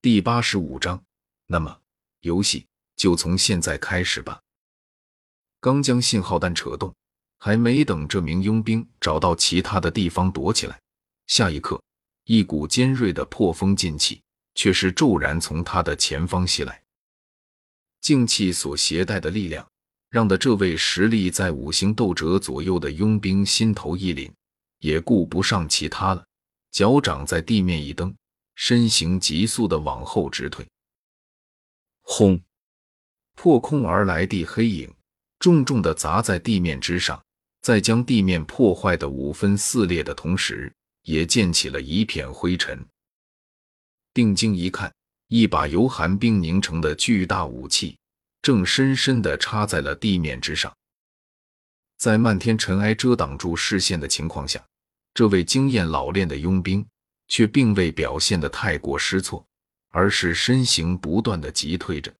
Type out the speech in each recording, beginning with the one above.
第八十五章，那么游戏就从现在开始吧。刚将信号弹扯动，还没等这名佣兵找到其他的地方躲起来，下一刻，一股尖锐的破风劲气却是骤然从他的前方袭来。劲气所携带的力量，让的这位实力在五星斗者左右的佣兵心头一凛，也顾不上其他了，脚掌在地面一蹬，身形急速的往后直退。轰！破空而来的黑影重重的砸在地面之上，在将地面破坏的五分四裂的同时，也溅起了一片灰尘。定睛一看。一把由寒冰凝成的巨大武器，正深深地插在了地面之上。在漫天尘埃遮挡住视线的情况下，这位经验老练的佣兵却并未表现得太过失措，而是身形不断的急退着。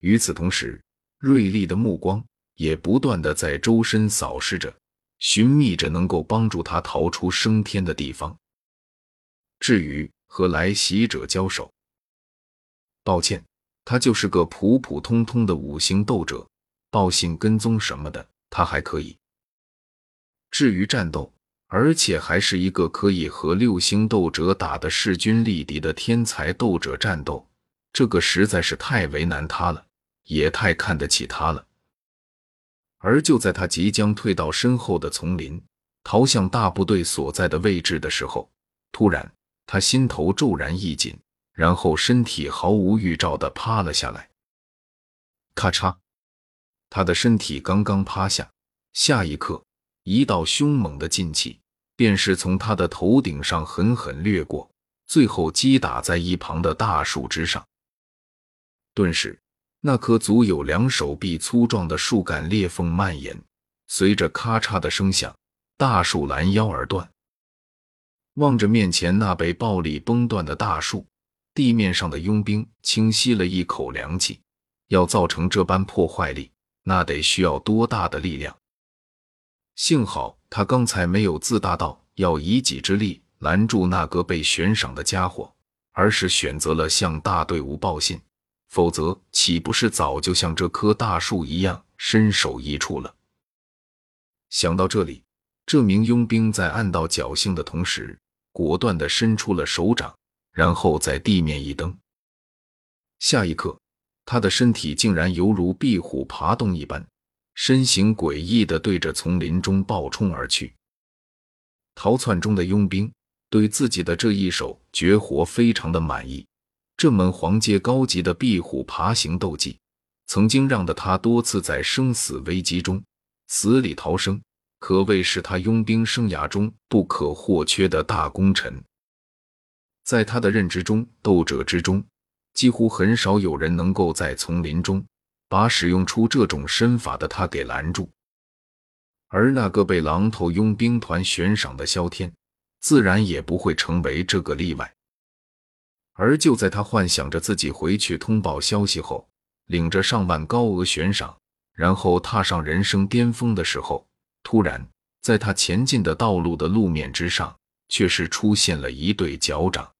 与此同时，锐利的目光也不断的在周身扫视着，寻觅着能够帮助他逃出升天的地方。至于和来袭者交手，抱歉，他就是个普普通通的五星斗者，报信跟踪什么的他还可以。至于战斗，而且还是一个可以和六星斗者打的势均力敌的天才斗者战斗，这个实在是太为难他了，也太看得起他了。而就在他即将退到身后的丛林，逃向大部队所在的位置的时候，突然他心头骤然一紧。然后身体毫无预兆的趴了下来，咔嚓！他的身体刚刚趴下，下一刻，一道凶猛的劲气便是从他的头顶上狠狠掠过，最后击打在一旁的大树之上。顿时，那棵足有两手臂粗壮的树干裂缝蔓延，随着咔嚓的声响，大树拦腰而断。望着面前那被暴力崩断的大树。地面上的佣兵轻吸了一口凉气，要造成这般破坏力，那得需要多大的力量？幸好他刚才没有自大到要以己之力拦住那个被悬赏的家伙，而是选择了向大队伍报信，否则岂不是早就像这棵大树一样身首异处了？想到这里，这名佣兵在暗道侥幸的同时，果断地伸出了手掌。然后在地面一蹬，下一刻，他的身体竟然犹如壁虎爬动一般，身形诡异的对着丛林中暴冲而去。逃窜中的佣兵对自己的这一手绝活非常的满意，这门黄阶高级的壁虎爬行斗技，曾经让的他多次在生死危机中死里逃生，可谓是他佣兵生涯中不可或缺的大功臣。在他的认知中，斗者之中几乎很少有人能够在丛林中把使用出这种身法的他给拦住，而那个被狼头佣兵团悬赏的萧天，自然也不会成为这个例外。而就在他幻想着自己回去通报消息后，领着上万高额悬赏，然后踏上人生巅峰的时候，突然在他前进的道路的路面之上，却是出现了一对脚掌。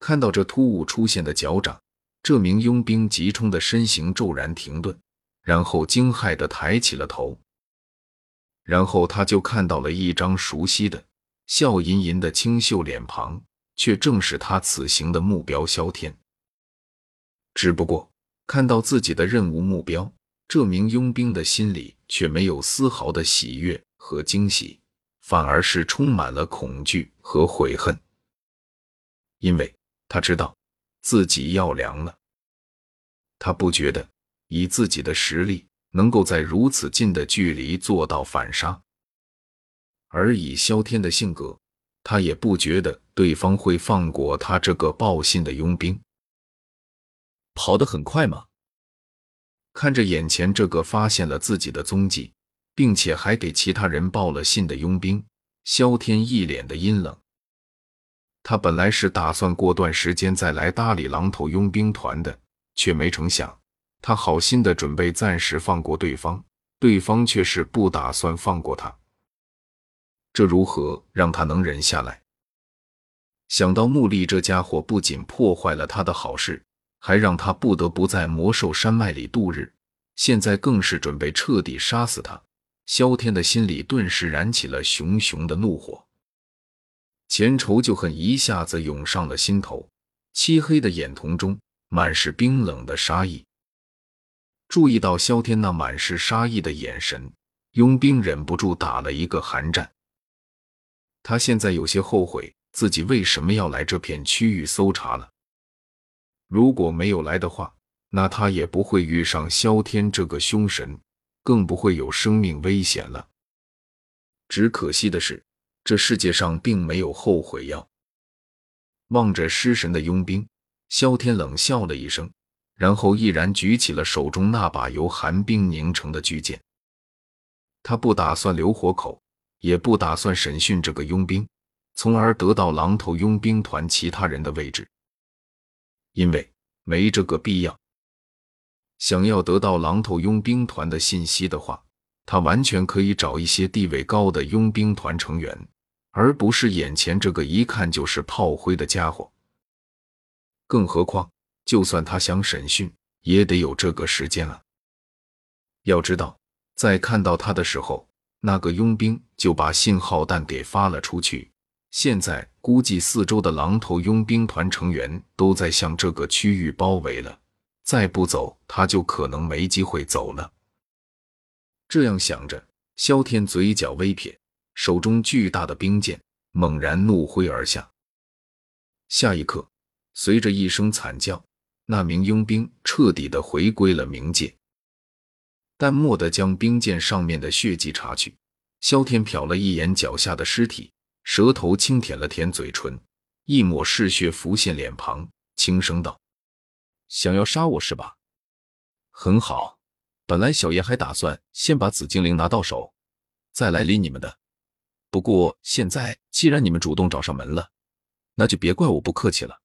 看到这突兀出现的脚掌，这名佣兵急冲的身形骤然停顿，然后惊骇地抬起了头，然后他就看到了一张熟悉的笑吟吟的清秀脸庞，却正是他此行的目标萧天。只不过看到自己的任务目标，这名佣兵的心里却没有丝毫的喜悦和惊喜，反而是充满了恐惧和悔恨，因为。他知道自己要凉了。他不觉得以自己的实力能够在如此近的距离做到反杀，而以萧天的性格，他也不觉得对方会放过他这个报信的佣兵。跑得很快吗？看着眼前这个发现了自己的踪迹，并且还给其他人报了信的佣兵，萧天一脸的阴冷。他本来是打算过段时间再来搭理狼头佣兵团的，却没成想，他好心的准备暂时放过对方，对方却是不打算放过他。这如何让他能忍下来？想到穆力这家伙不仅破坏了他的好事，还让他不得不在魔兽山脉里度日，现在更是准备彻底杀死他。萧天的心里顿时燃起了熊熊的怒火，前仇旧恨一下子涌上了心头，漆黑的眼瞳中满是冰冷的杀意。注意到萧天那满是杀意的眼神，佣兵忍不住打了一个寒战。他现在有些后悔自己为什么要来这片区域搜查了。如果没有来的话，那他也不会遇上萧天这个凶神。更不会有生命危险了。只可惜的是，这世界上并没有后悔药。望着失神的佣兵，萧天冷笑了一声，然后毅然举起了手中那把由寒冰凝成的巨剑。他不打算留活口，也不打算审讯这个佣兵，从而得到狼头佣兵团其他人的位置，因为没这个必要。想要得到狼头佣兵团的信息的话，他完全可以找一些地位高的佣兵团成员，而不是眼前这个一看就是炮灰的家伙。更何况，就算他想审讯，也得有这个时间了。要知道，在看到他的时候，那个佣兵就把信号弹给发了出去。现在估计四周的狼头佣兵团成员都在向这个区域包围了。再不走，他就可能没机会走了。这样想着，萧天嘴角微撇，手中巨大的冰剑猛然怒挥而下。下一刻，随着一声惨叫，那名佣兵彻底的回归了冥界。淡漠的将冰剑上面的血迹擦去，萧天瞟了一眼脚下的尸体，舌头轻舔了舔嘴唇，一抹嗜血浮现脸庞，轻声道。想要杀我是吧？很好，本来小爷还打算先把紫精灵拿到手，再来理你们的。不过现在既然你们主动找上门了，那就别怪我不客气了。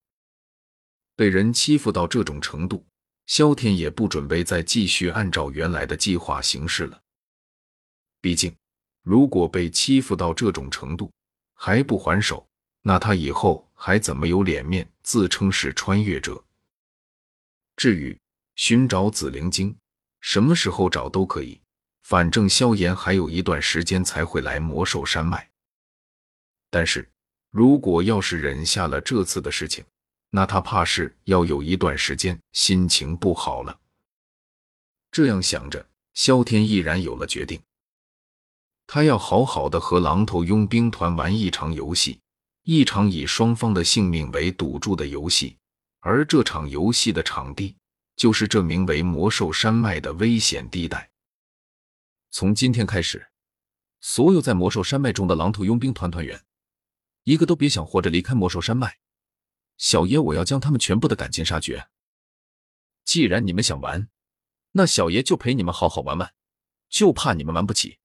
被人欺负到这种程度，萧天也不准备再继续按照原来的计划行事了。毕竟，如果被欺负到这种程度还不还手，那他以后还怎么有脸面自称是穿越者？至于寻找紫灵晶，什么时候找都可以，反正萧炎还有一段时间才会来魔兽山脉。但是如果要是忍下了这次的事情，那他怕是要有一段时间心情不好了。这样想着，萧天毅然有了决定，他要好好的和狼头佣兵团玩一场游戏，一场以双方的性命为赌注的游戏。而这场游戏的场地就是这名为魔兽山脉的危险地带。从今天开始，所有在魔兽山脉中的狼头佣兵团团员，一个都别想活着离开魔兽山脉。小爷我要将他们全部的赶尽杀绝。既然你们想玩，那小爷就陪你们好好玩玩，就怕你们玩不起。